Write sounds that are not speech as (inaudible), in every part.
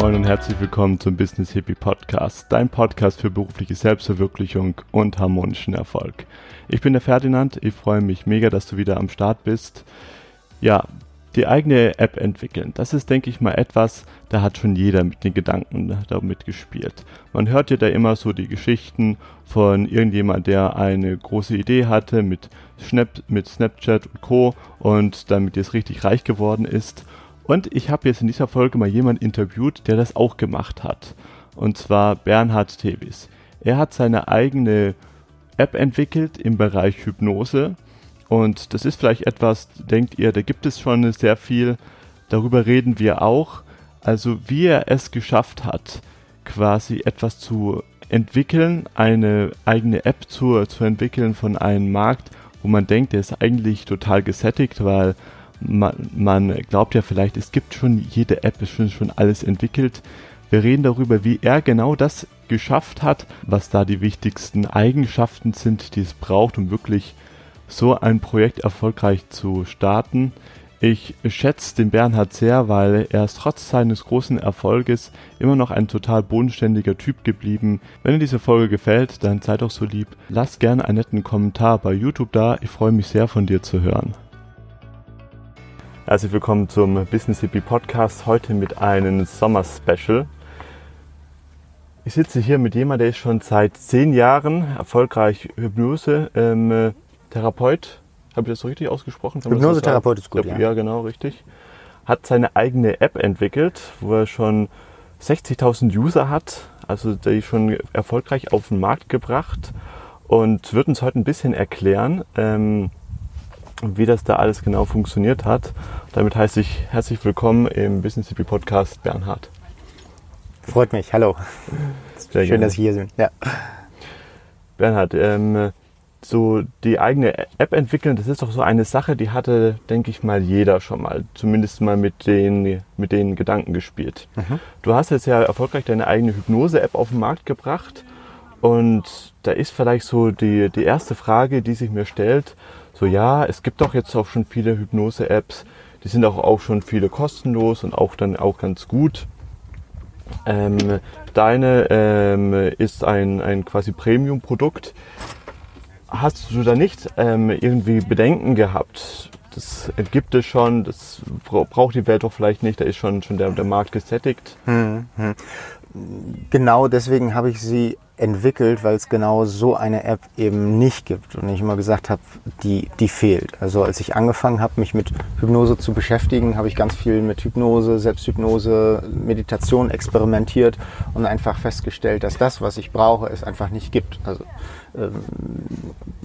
moin und herzlich willkommen zum Business Hippie Podcast, dein Podcast für berufliche Selbstverwirklichung und harmonischen Erfolg. Ich bin der Ferdinand, ich freue mich mega, dass du wieder am Start bist. Ja, die eigene App entwickeln, das ist, denke ich mal, etwas, da hat schon jeder mit den Gedanken damit gespielt. Man hört ja da immer so die Geschichten von irgendjemand, der eine große Idee hatte mit, Snap, mit Snapchat und Co. und damit jetzt richtig reich geworden ist und ich habe jetzt in dieser Folge mal jemanden interviewt, der das auch gemacht hat. Und zwar Bernhard Tevis. Er hat seine eigene App entwickelt im Bereich Hypnose. Und das ist vielleicht etwas, denkt ihr, da gibt es schon sehr viel. Darüber reden wir auch. Also wie er es geschafft hat, quasi etwas zu entwickeln, eine eigene App zu, zu entwickeln von einem Markt, wo man denkt, der ist eigentlich total gesättigt, weil man, man glaubt ja vielleicht, es gibt schon jede App, ist schon, schon alles entwickelt. Wir reden darüber, wie er genau das geschafft hat, was da die wichtigsten Eigenschaften sind, die es braucht, um wirklich so ein Projekt erfolgreich zu starten. Ich schätze den Bernhard sehr, weil er ist trotz seines großen Erfolges immer noch ein total bodenständiger Typ geblieben. Wenn dir diese Folge gefällt, dann sei doch so lieb. Lass gerne einen netten Kommentar bei YouTube da. Ich freue mich sehr von dir zu hören. Herzlich willkommen zum Business Hippie Podcast. Heute mit einem Sommer-Special. Ich sitze hier mit jemandem, der ist schon seit zehn Jahren erfolgreich Hypnose-Therapeut. Ähm, Habe ich das so richtig ausgesprochen? Hypnose-Therapeut ist gut, ja. Ja, genau, richtig. Hat seine eigene App entwickelt, wo er schon 60.000 User hat, also die schon erfolgreich auf den Markt gebracht und wird uns heute ein bisschen erklären, ähm, wie das da alles genau funktioniert hat. Damit heiße ich herzlich willkommen im Business Hippie Podcast Bernhard. Freut mich, hallo. Sehr Schön, gerne. dass ich hier bin. Ja. Bernhard, ähm, so die eigene App entwickeln, das ist doch so eine Sache, die hatte, denke ich mal, jeder schon mal, zumindest mal mit den, mit den Gedanken gespielt. Mhm. Du hast jetzt ja erfolgreich deine eigene Hypnose-App auf den Markt gebracht und da ist vielleicht so die, die erste Frage, die sich mir stellt, so ja, es gibt doch jetzt auch schon viele Hypnose-Apps, die sind auch, auch schon viele kostenlos und auch dann auch ganz gut. Ähm, deine ähm, ist ein, ein quasi Premium-Produkt. Hast du da nicht ähm, irgendwie Bedenken gehabt? Das gibt es schon, das braucht die Welt doch vielleicht nicht, da ist schon, schon der, der Markt gesättigt. Hm, hm. Genau deswegen habe ich sie entwickelt, weil es genau so eine App eben nicht gibt. Und ich immer gesagt habe, die, die fehlt. Also als ich angefangen habe, mich mit Hypnose zu beschäftigen, habe ich ganz viel mit Hypnose, Selbsthypnose, Meditation experimentiert und einfach festgestellt, dass das, was ich brauche, es einfach nicht gibt. Also ähm,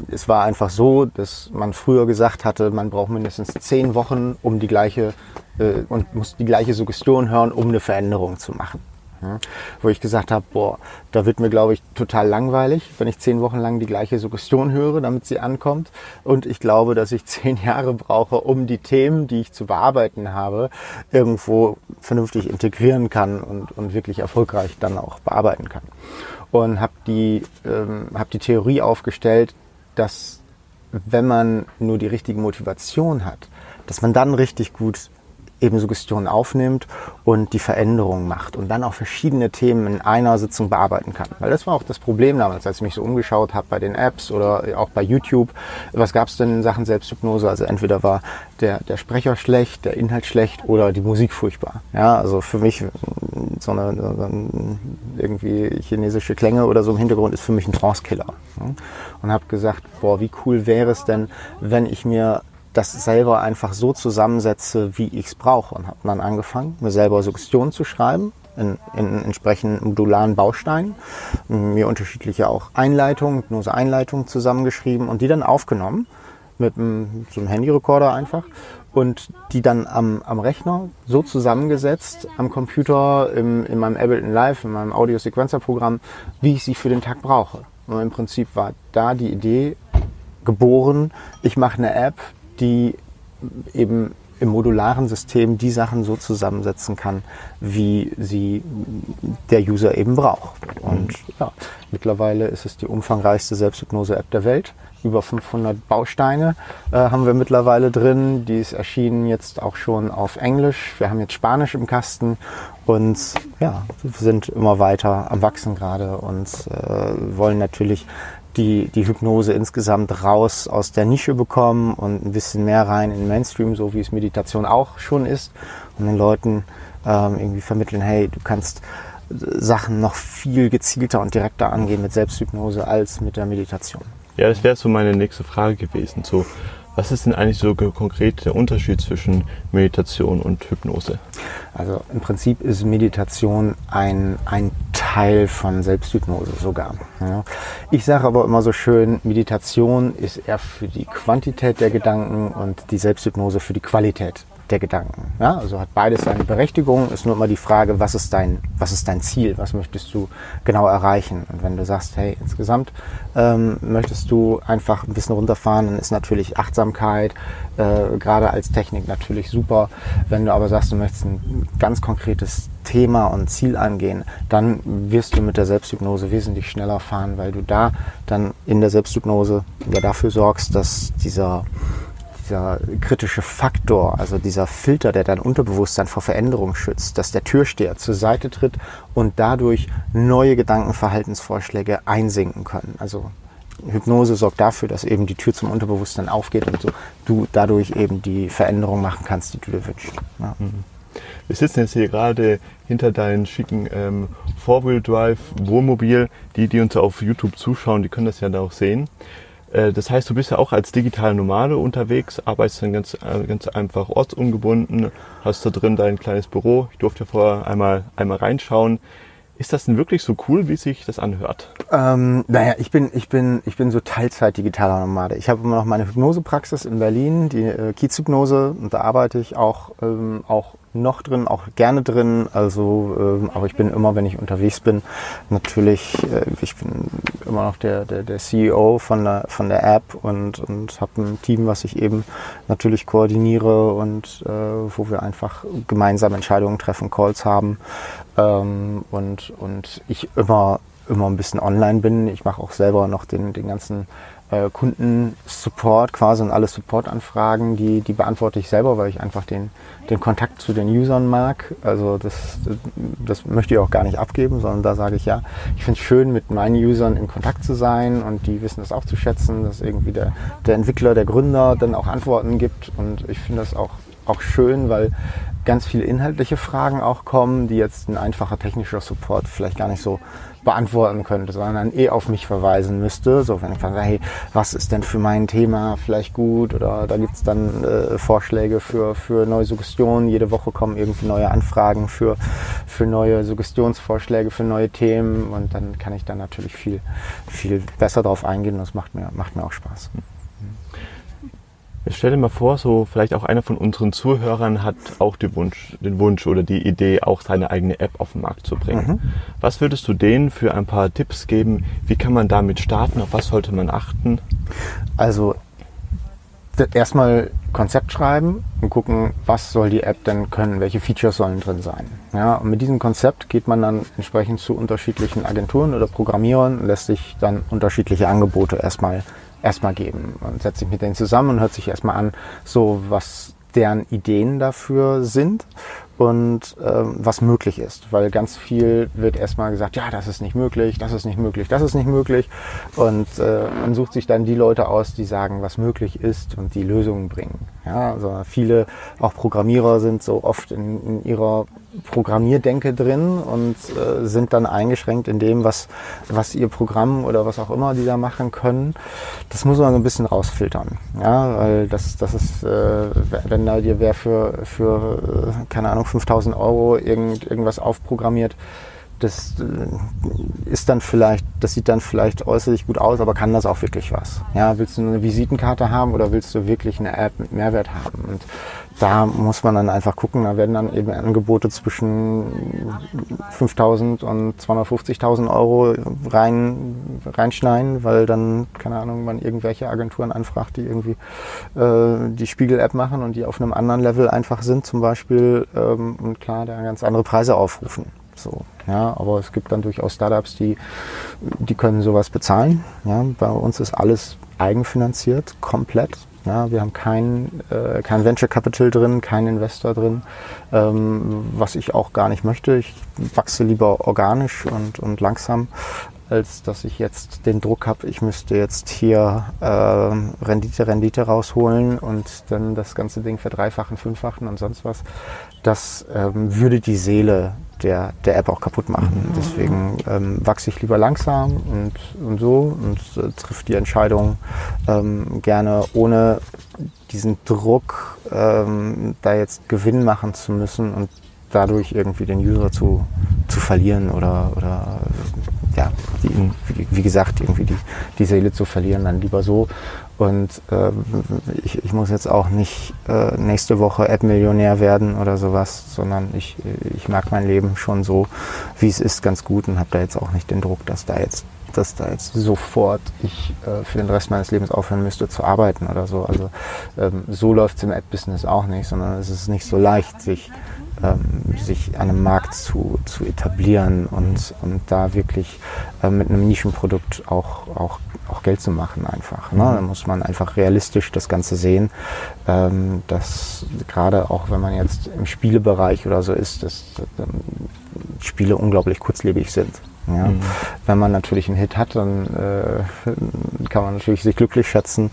es war einfach so, dass man früher gesagt hatte, man braucht mindestens zehn Wochen, um die gleiche äh, und muss die gleiche Suggestion hören, um eine Veränderung zu machen. Ja, wo ich gesagt habe, boah, da wird mir, glaube ich, total langweilig, wenn ich zehn Wochen lang die gleiche Suggestion höre, damit sie ankommt. Und ich glaube, dass ich (laughs) zehn Jahre brauche, um die Themen, die ich zu bearbeiten habe, irgendwo vernünftig integrieren kann und, und wirklich erfolgreich dann auch bearbeiten kann. Und habe die, ähm, hab die Theorie aufgestellt, dass wenn man nur die richtige Motivation hat, dass man dann richtig gut eben Suggestionen aufnimmt und die Veränderung macht und dann auch verschiedene Themen in einer Sitzung bearbeiten kann. Weil das war auch das Problem damals, als ich mich so umgeschaut habe bei den Apps oder auch bei YouTube. Was gab es denn in Sachen Selbsthypnose? Also entweder war der, der Sprecher schlecht, der Inhalt schlecht oder die Musik furchtbar. Ja, also für mich so eine, so eine irgendwie chinesische Klänge oder so im Hintergrund ist für mich ein Trance-Killer. Und habe gesagt, boah, wie cool wäre es denn, wenn ich mir das selber einfach so zusammensetze, wie ich es brauche. Und habe dann angefangen, mir selber Suggestionen zu schreiben in, in entsprechenden modularen Bausteinen, mir unterschiedliche auch Einleitungen, Hypnose-Einleitungen zusammengeschrieben und die dann aufgenommen mit einem, so einem Handyrekorder einfach und die dann am, am Rechner so zusammengesetzt, am Computer, im, in meinem Ableton Live, in meinem Audio-Sequencer-Programm, wie ich sie für den Tag brauche. Und im Prinzip war da die Idee geboren, ich mache eine App, die eben im modularen System die Sachen so zusammensetzen kann, wie sie der User eben braucht. Und mhm. ja, mittlerweile ist es die umfangreichste Selbsthypnose-App der Welt. Über 500 Bausteine äh, haben wir mittlerweile drin. Die ist erschienen jetzt auch schon auf Englisch. Wir haben jetzt Spanisch im Kasten und ja, sind immer weiter am Wachsen gerade und äh, wollen natürlich die, die Hypnose insgesamt raus aus der Nische bekommen und ein bisschen mehr rein in den Mainstream, so wie es Meditation auch schon ist. Und den Leuten ähm, irgendwie vermitteln, hey, du kannst Sachen noch viel gezielter und direkter angehen mit Selbsthypnose als mit der Meditation. Ja, das wäre so meine nächste Frage gewesen. So, was ist denn eigentlich so konkret der Unterschied zwischen Meditation und Hypnose? Also im Prinzip ist Meditation ein, ein Teil von Selbsthypnose sogar. Ich sage aber immer so schön, Meditation ist eher für die Quantität der Gedanken und die Selbsthypnose für die Qualität der Gedanken. Ja, also hat beides seine Berechtigung. Ist nur immer die Frage, was ist dein, was ist dein Ziel? Was möchtest du genau erreichen? Und wenn du sagst, hey, insgesamt ähm, möchtest du einfach ein bisschen runterfahren, dann ist natürlich Achtsamkeit äh, gerade als Technik natürlich super. Wenn du aber sagst, du möchtest ein ganz konkretes Thema und Ziel angehen, dann wirst du mit der Selbsthypnose wesentlich schneller fahren, weil du da dann in der Selbsthypnose dafür sorgst, dass dieser dieser kritische Faktor, also dieser Filter, der dein Unterbewusstsein vor Veränderung schützt, dass der Türsteher zur Seite tritt und dadurch neue Gedankenverhaltensvorschläge einsinken können. Also Hypnose sorgt dafür, dass eben die Tür zum Unterbewusstsein aufgeht und so du dadurch eben die Veränderung machen kannst, die du dir wünschst. Ja. Mhm. Wir sitzen jetzt hier gerade hinter deinem schicken ähm, Four-Wheel-Drive Wohnmobil. Die, die uns auf YouTube zuschauen, die können das ja da auch sehen. Äh, das heißt, du bist ja auch als digitaler Nomade unterwegs, arbeitest dann ganz, äh, ganz einfach ortsungebunden, hast da drin dein kleines Büro. Ich durfte ja vorher einmal, einmal reinschauen. Ist das denn wirklich so cool, wie sich das anhört? Ähm, naja, ich bin, ich bin, ich bin so Teilzeit digitaler Nomade. Ich habe immer noch meine Hypnosepraxis in Berlin, die äh, Kiezhypnose, und da arbeite ich auch, ähm, auch noch drin, auch gerne drin. Also, ähm, aber ich bin immer, wenn ich unterwegs bin, natürlich, äh, ich bin immer noch der, der, der CEO von der, von der App und, und habe ein Team, was ich eben natürlich koordiniere und äh, wo wir einfach gemeinsam Entscheidungen treffen, Calls haben ähm, und, und ich immer immer ein bisschen online bin. Ich mache auch selber noch den, den ganzen äh, Kundensupport quasi und alle Supportanfragen, die, die beantworte ich selber, weil ich einfach den, den Kontakt zu den Usern mag. Also das, das möchte ich auch gar nicht abgeben, sondern da sage ich ja, ich finde es schön, mit meinen Usern in Kontakt zu sein und die wissen das auch zu schätzen, dass irgendwie der, der Entwickler, der Gründer dann auch Antworten gibt und ich finde das auch, auch schön, weil ganz viele inhaltliche Fragen auch kommen, die jetzt ein einfacher technischer Support vielleicht gar nicht so beantworten könnte, sondern eh auf mich verweisen müsste. So, wenn ich sage, hey, was ist denn für mein Thema vielleicht gut? Oder da gibt's dann äh, Vorschläge für, für neue Suggestionen. Jede Woche kommen irgendwie neue Anfragen für, für neue Suggestionsvorschläge, für neue Themen. Und dann kann ich dann natürlich viel, viel besser darauf eingehen. Das macht mir, macht mir auch Spaß. Jetzt stell dir mal vor, so vielleicht auch einer von unseren Zuhörern hat auch den Wunsch, den Wunsch oder die Idee, auch seine eigene App auf den Markt zu bringen. Mhm. Was würdest du denen für ein paar Tipps geben? Wie kann man damit starten? Auf was sollte man achten? Also erstmal Konzept schreiben und gucken, was soll die App denn können, welche Features sollen drin sein. Ja, und mit diesem Konzept geht man dann entsprechend zu unterschiedlichen Agenturen oder Programmierern und lässt sich dann unterschiedliche Angebote erstmal erstmal geben. Man setzt sich mit denen zusammen und hört sich erstmal an, so was deren Ideen dafür sind und ähm, was möglich ist. Weil ganz viel wird erstmal gesagt, ja, das ist nicht möglich, das ist nicht möglich, das ist nicht möglich. Und äh, man sucht sich dann die Leute aus, die sagen, was möglich ist und die Lösungen bringen. Ja, also viele, auch Programmierer sind so oft in, in ihrer Programmierdenke drin und äh, sind dann eingeschränkt in dem, was, was ihr Programm oder was auch immer die da machen können. Das muss man so ein bisschen rausfiltern. Ja, weil das, das ist, äh, wenn da dir wer für, für äh, keine Ahnung, 5000 Euro irgend, irgendwas aufprogrammiert, das äh, ist dann vielleicht, das sieht dann vielleicht äußerlich gut aus, aber kann das auch wirklich was? Ja, willst du eine Visitenkarte haben oder willst du wirklich eine App mit Mehrwert haben? Und da muss man dann einfach gucken, da werden dann eben Angebote zwischen 5.000 und 250.000 Euro rein, reinschneiden, weil dann, keine Ahnung, man irgendwelche Agenturen anfragt, die irgendwie äh, die Spiegel-App machen und die auf einem anderen Level einfach sind zum Beispiel ähm, und klar, da ganz andere Preise aufrufen. So, ja, aber es gibt dann durchaus Startups, die, die können sowas bezahlen. Ja, bei uns ist alles eigenfinanziert, komplett. Ja, wir haben kein, äh, kein Venture Capital drin, keinen Investor drin, ähm, was ich auch gar nicht möchte. Ich wachse lieber organisch und, und langsam, als dass ich jetzt den Druck habe, ich müsste jetzt hier äh, Rendite, Rendite rausholen und dann das ganze Ding verdreifachen, fünffachen und sonst was. Das ähm, würde die Seele der, der App auch kaputt machen. Mhm. Deswegen ähm, wachse ich lieber langsam und, und so und äh, trifft die Entscheidung ähm, gerne ohne diesen Druck, ähm, da jetzt Gewinn machen zu müssen und dadurch irgendwie den User zu, zu verlieren oder, oder ja, die, wie, wie, gesagt, irgendwie die, die Seele zu verlieren, dann lieber so. Und äh, ich, ich muss jetzt auch nicht äh, nächste Woche App-Millionär werden oder sowas, sondern ich, ich mag mein Leben schon so, wie es ist, ganz gut und habe da jetzt auch nicht den Druck, dass da jetzt dass da jetzt sofort ich äh, für den Rest meines Lebens aufhören müsste zu arbeiten oder so. Also ähm, so läuft es im App-Business auch nicht, sondern es ist nicht so leicht, sich ähm, sich an einem Markt zu, zu etablieren und, und da wirklich äh, mit einem Nischenprodukt auch, auch, auch Geld zu machen einfach. Ne? Da muss man einfach realistisch das Ganze sehen, ähm, dass gerade auch wenn man jetzt im Spielebereich oder so ist, dass ähm, Spiele unglaublich kurzlebig sind. Ja. Mhm. Wenn man natürlich einen Hit hat, dann äh, kann man natürlich sich glücklich schätzen,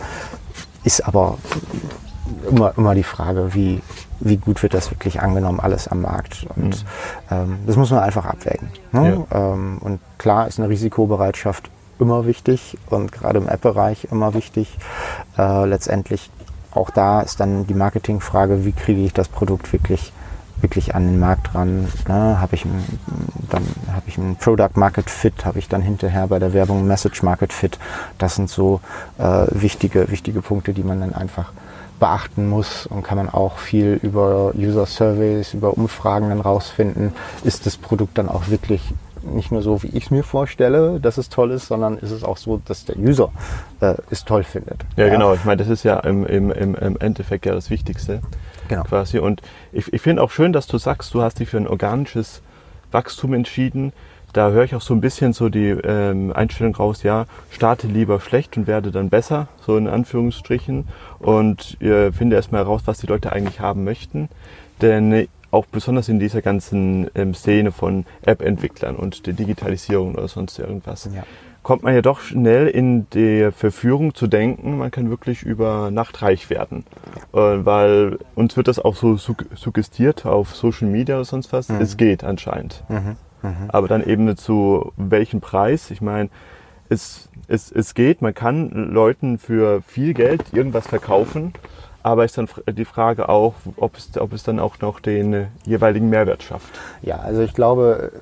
ist aber immer, immer die Frage, wie, wie gut wird das wirklich angenommen, alles am Markt. Und mhm. ähm, das muss man einfach abwägen. Ne? Ja. Ähm, und klar ist eine Risikobereitschaft immer wichtig und gerade im App-Bereich immer wichtig. Äh, letztendlich auch da ist dann die Marketingfrage, wie kriege ich das Produkt wirklich wirklich an den Markt ran. Ne? Habe ich dann habe ich ein Product Market Fit, habe ich dann hinterher bei der Werbung Message Market Fit. Das sind so äh, wichtige wichtige Punkte, die man dann einfach beachten muss und kann man auch viel über User Surveys, über Umfragen dann rausfinden, ist das Produkt dann auch wirklich nicht nur so, wie ich es mir vorstelle, dass es toll ist, sondern ist es auch so, dass der User äh, es toll findet. Ja, ja, genau. Ich meine, das ist ja im, im, im Endeffekt ja das Wichtigste. Genau. Quasi. Und ich, ich finde auch schön, dass du sagst, du hast dich für ein organisches Wachstum entschieden da höre ich auch so ein bisschen so die ähm, Einstellung raus, ja, starte lieber schlecht und werde dann besser, so in Anführungsstrichen. Und äh, finde erstmal heraus, was die Leute eigentlich haben möchten. Denn äh, auch besonders in dieser ganzen ähm, Szene von App-Entwicklern und der Digitalisierung oder sonst irgendwas, ja. Kommt man ja doch schnell in die Verführung zu denken, man kann wirklich über Nacht reich werden. Äh, weil uns wird das auch so suggestiert auf Social Media oder sonst was. Mhm. Es geht anscheinend. Mhm. Mhm. Aber dann eben zu welchem Preis? Ich meine, es, es, es geht, man kann Leuten für viel Geld irgendwas verkaufen, aber ist dann die Frage auch, ob es, ob es dann auch noch den jeweiligen Mehrwert schafft. Ja, also ich glaube,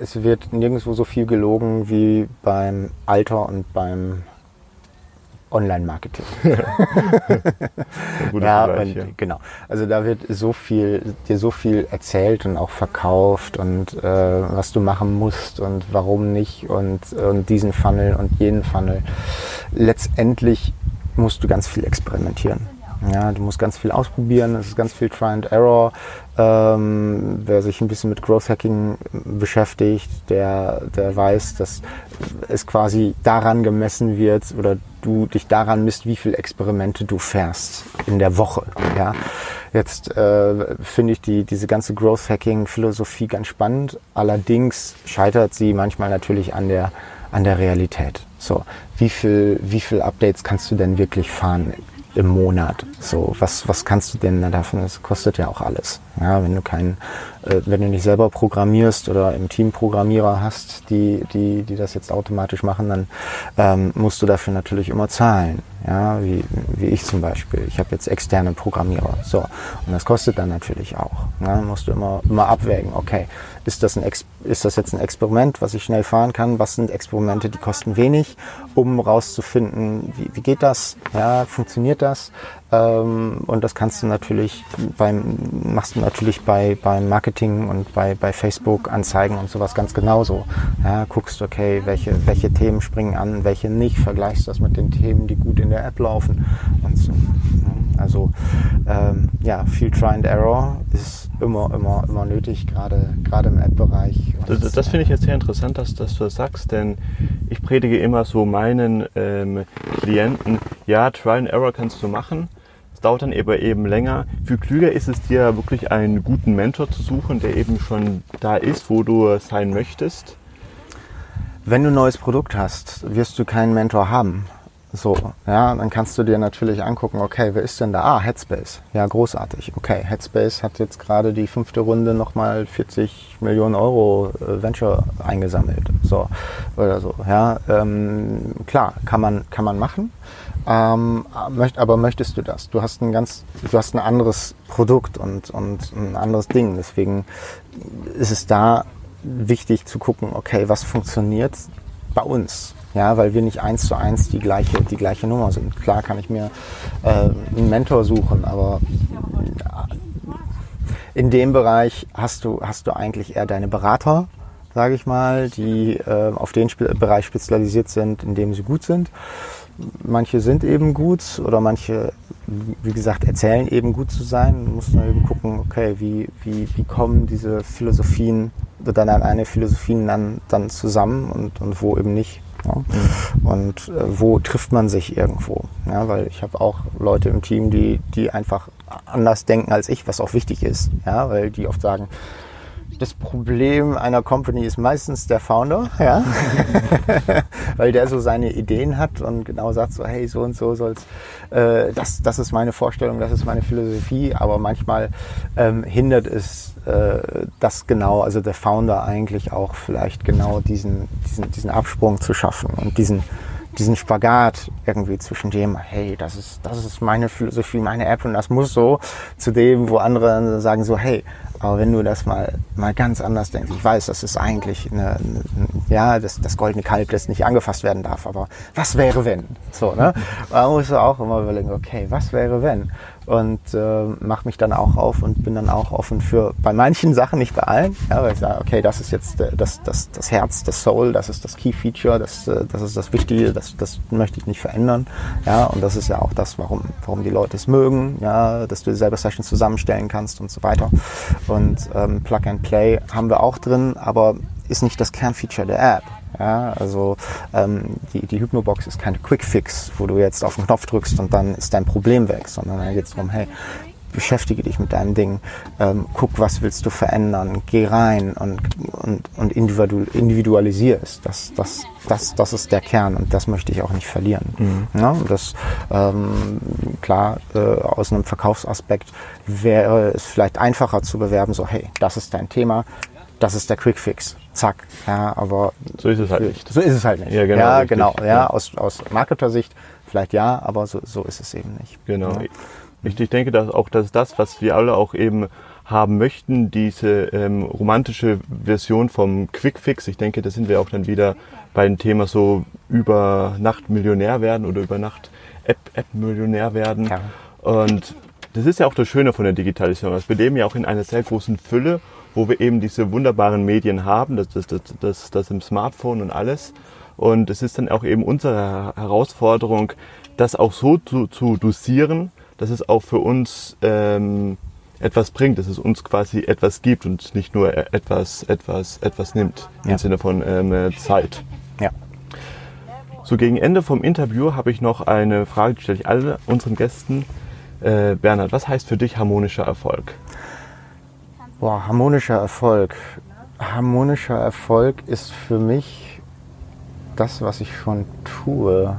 es wird nirgendwo so viel gelogen wie beim Alter und beim Online-Marketing. (laughs) ja, und, ja, genau. Also da wird so viel, dir so viel erzählt und auch verkauft und äh, was du machen musst und warum nicht und, und diesen Funnel und jenen Funnel. Letztendlich musst du ganz viel experimentieren. Ja, du musst ganz viel ausprobieren, es ist ganz viel Try and Error. Ähm, wer sich ein bisschen mit Growth Hacking beschäftigt, der, der weiß, dass es quasi daran gemessen wird oder du dich daran misst, wie viele Experimente du fährst in der Woche. Ja. Jetzt äh, finde ich die, diese ganze Growth Hacking Philosophie ganz spannend. Allerdings scheitert sie manchmal natürlich an der, an der Realität. So, wie viel, wie viel Updates kannst du denn wirklich fahren? Im Monat. So, was, was kannst du denn davon? Das kostet ja auch alles. Ja, wenn du keinen, äh, wenn du nicht selber programmierst oder im Team Programmierer hast, die, die, die das jetzt automatisch machen, dann ähm, musst du dafür natürlich immer zahlen. Ja, wie, wie ich zum Beispiel. Ich habe jetzt externe Programmierer. So. Und das kostet dann natürlich auch. Ja, musst du immer, immer abwägen, okay, ist das, ein Ex ist das jetzt ein Experiment, was ich schnell fahren kann? Was sind Experimente, die kosten wenig, um rauszufinden, wie, wie geht das? Ja, funktioniert das? Ähm, und das kannst du natürlich beim, machst du natürlich bei, beim Marketing und bei, bei Facebook Anzeigen und sowas ganz genauso. Ja, guckst, okay, welche, welche Themen springen an, welche nicht, vergleichst das mit den Themen, die gut in der App laufen und so. Also ähm, ja, viel Try and Error ist immer, immer, immer nötig, gerade, gerade im App-Bereich. Das, das finde ich jetzt sehr interessant, dass, dass, du das sagst, denn ich predige immer so meinen ähm, Klienten, ja, Try and Error kannst du machen, es dauert dann aber eben länger. Viel klüger ist es dir wirklich einen guten Mentor zu suchen, der eben schon da ist, wo du sein möchtest. Wenn du ein neues Produkt hast, wirst du keinen Mentor haben. So, ja, dann kannst du dir natürlich angucken, okay, wer ist denn da? Ah, Headspace. Ja, großartig. Okay, Headspace hat jetzt gerade die fünfte Runde nochmal 40 Millionen Euro äh, Venture eingesammelt. So, oder so. Ja, ähm, klar, kann man, kann man machen. Ähm, möcht, aber möchtest du das? Du hast ein ganz, du hast ein anderes Produkt und, und ein anderes Ding. Deswegen ist es da wichtig zu gucken, okay, was funktioniert bei uns? Ja, weil wir nicht eins zu eins die gleiche, die gleiche Nummer sind. Klar kann ich mir äh, einen Mentor suchen, aber in dem Bereich hast du, hast du eigentlich eher deine Berater, sage ich mal, die äh, auf den Spe Bereich spezialisiert sind, in dem sie gut sind manche sind eben gut oder manche, wie gesagt, erzählen eben gut zu sein. Du musst dann eben gucken, okay, wie, wie, wie kommen diese Philosophien oder dann eine Philosophien dann, dann zusammen und, und wo eben nicht. Ja? Mhm. Und äh, wo trifft man sich irgendwo? Ja, weil ich habe auch Leute im Team, die, die einfach anders denken als ich, was auch wichtig ist. Ja, weil die oft sagen, das Problem einer Company ist meistens der Founder, ja, (laughs) weil der so seine Ideen hat und genau sagt so, hey, so und so soll's, äh, das, das ist meine Vorstellung, das ist meine Philosophie, aber manchmal ähm, hindert es äh, das genau, also der Founder eigentlich auch vielleicht genau diesen, diesen, diesen Absprung zu schaffen und diesen diesen Spagat irgendwie zwischen dem, hey, das ist, das ist meine Philosophie, meine App und das muss so, zu dem, wo andere sagen so, hey, aber wenn du das mal, mal ganz anders denkst, ich weiß, das ist eigentlich eine, eine, ja, das, das goldene Kalb, das nicht angefasst werden darf, aber was wäre wenn? So, ne? (laughs) Man muss auch immer überlegen, okay, was wäre wenn? Und äh, mache mich dann auch auf und bin dann auch offen für bei manchen Sachen, nicht bei allen, ja, weil ich sage, okay, das ist jetzt äh, das, das, das Herz, das Soul, das ist das Key Feature, das, äh, das ist das Wichtige, das, das möchte ich nicht verändern. Ja, und das ist ja auch das, warum, warum die Leute es mögen, ja, dass du selber Sessions zusammenstellen kannst und so weiter. Und ähm, Plug and Play haben wir auch drin, aber ist nicht das Kernfeature der App. Ja, also ähm, die, die Hypnobox ist keine Quick-Fix, wo du jetzt auf den Knopf drückst und dann ist dein Problem weg, sondern da geht es darum, hey, beschäftige dich mit deinem Ding, ähm, guck, was willst du verändern, geh rein und, und, und individu individualisier es. Das, das, das, das ist der Kern und das möchte ich auch nicht verlieren. Mhm. Ja, das, ähm, klar, äh, aus einem Verkaufsaspekt wäre es vielleicht einfacher zu bewerben, so hey, das ist dein Thema, das ist der Quickfix. Zack. Ja, aber so ist es halt nicht. So ist es halt nicht. Ja, genau. Ja, genau. Ja, ja, Aus, aus Marketer-Sicht vielleicht ja, aber so, so ist es eben nicht. Genau. Ja. Ich, ich denke, dass auch dass das, was wir alle auch eben haben möchten, diese ähm, romantische Version vom Quickfix. Ich denke, da sind wir auch dann wieder bei dem Thema so über Nacht Millionär werden oder über Nacht App-Millionär App werden. Ja. Und das ist ja auch das Schöne von der Digitalisierung. Wir leben ja auch in einer sehr großen Fülle wo wir eben diese wunderbaren Medien haben, das, das, das, das, im Smartphone und alles. Und es ist dann auch eben unsere Herausforderung, das auch so zu, zu dosieren, dass es auch für uns ähm, etwas bringt, dass es uns quasi etwas gibt und nicht nur etwas, etwas, etwas nimmt ja. im Sinne von ähm, Zeit. Ja. So gegen Ende vom Interview habe ich noch eine Frage, die stelle ich alle unseren Gästen. Äh, Bernhard, was heißt für dich harmonischer Erfolg? Boah, harmonischer Erfolg. Harmonischer Erfolg ist für mich das, was ich schon tue.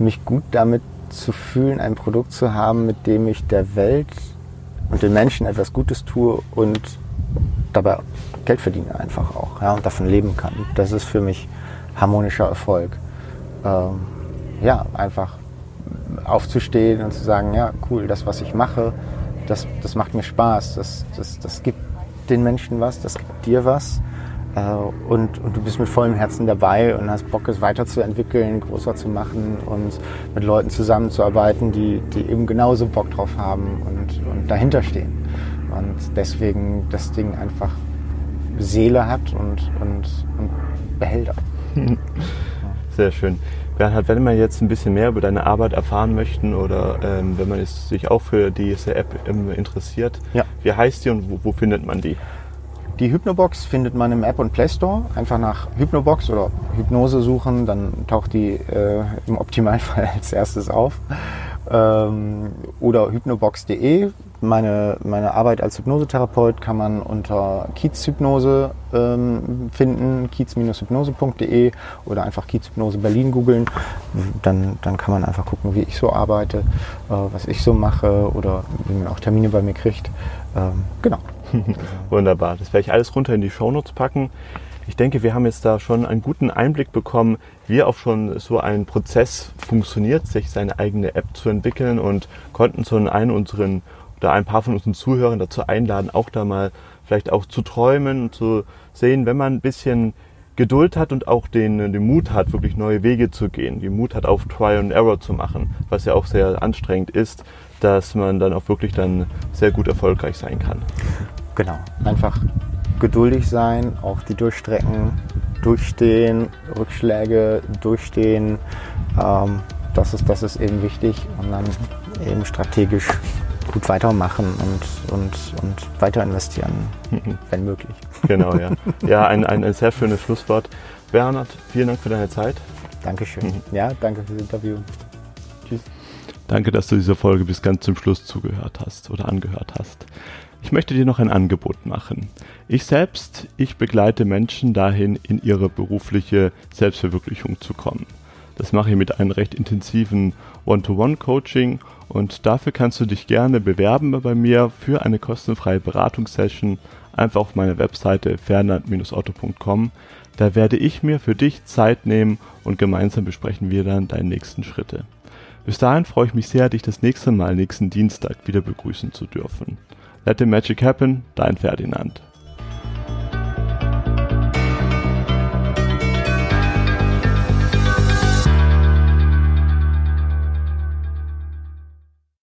Mich gut damit zu fühlen, ein Produkt zu haben, mit dem ich der Welt und den Menschen etwas Gutes tue und dabei Geld verdiene einfach auch ja, und davon leben kann. Das ist für mich harmonischer Erfolg. Ähm, ja, einfach aufzustehen und zu sagen, ja, cool, das, was ich mache, das, das macht mir Spaß, das, das, das gibt den Menschen was, das gibt dir was. Äh, und, und du bist mit vollem Herzen dabei und hast Bock, es weiterzuentwickeln, größer zu machen und mit Leuten zusammenzuarbeiten, die, die eben genauso Bock drauf haben und, und dahinter stehen. Und deswegen das Ding einfach Seele hat und, und, und Behälter. (laughs) Sehr schön. Bernhard, wenn man jetzt ein bisschen mehr über deine Arbeit erfahren möchten oder ähm, wenn man sich auch für diese App ähm, interessiert, ja. wie heißt die und wo, wo, findet man die? Die Hypnobox findet man im App und Play Store. Einfach nach Hypnobox oder Hypnose suchen, dann taucht die äh, im Optimalfall (laughs) als erstes auf. Ähm, oder hypnobox.de meine, meine Arbeit als Hypnosetherapeut kann man unter Kiezhypnose ähm, finden, kiez-hypnose.de oder einfach Kiezhypnose Berlin googeln. Dann, dann kann man einfach gucken, wie ich so arbeite, äh, was ich so mache oder wie man auch Termine bei mir kriegt. Ähm, genau. (laughs) Wunderbar. Das werde ich alles runter in die Shownotes packen. Ich denke, wir haben jetzt da schon einen guten Einblick bekommen, wie auch schon so ein Prozess funktioniert, sich seine eigene App zu entwickeln und konnten so einen unseren da ein paar von unseren Zuhörern dazu einladen, auch da mal vielleicht auch zu träumen und zu sehen, wenn man ein bisschen Geduld hat und auch den, den Mut hat, wirklich neue Wege zu gehen, den Mut hat, auf Trial and Error zu machen, was ja auch sehr anstrengend ist, dass man dann auch wirklich dann sehr gut erfolgreich sein kann. Genau, einfach geduldig sein, auch die Durchstrecken durchstehen, Rückschläge durchstehen. Ähm, das, ist, das ist eben wichtig und dann eben strategisch gut weitermachen und, und, und weiter investieren, (laughs) wenn möglich. Genau, ja. (laughs) Ja, ein, ein, sehr schönes Schlusswort. Bernhard, vielen Dank für deine Zeit. Dankeschön. Mhm. Ja, danke für das Interview. Tschüss. Danke, dass du diese Folge bis ganz zum Schluss zugehört hast oder angehört hast. Ich möchte dir noch ein Angebot machen. Ich selbst, ich begleite Menschen dahin, in ihre berufliche Selbstverwirklichung zu kommen. Das mache ich mit einem recht intensiven One-to-One-Coaching und dafür kannst du dich gerne bewerben bei mir für eine kostenfreie Beratungssession. Einfach auf meine Webseite fernand-otto.com. Da werde ich mir für dich Zeit nehmen und gemeinsam besprechen wir dann deine nächsten Schritte. Bis dahin freue ich mich sehr, dich das nächste Mal nächsten Dienstag wieder begrüßen zu dürfen. Let the magic happen, dein Ferdinand.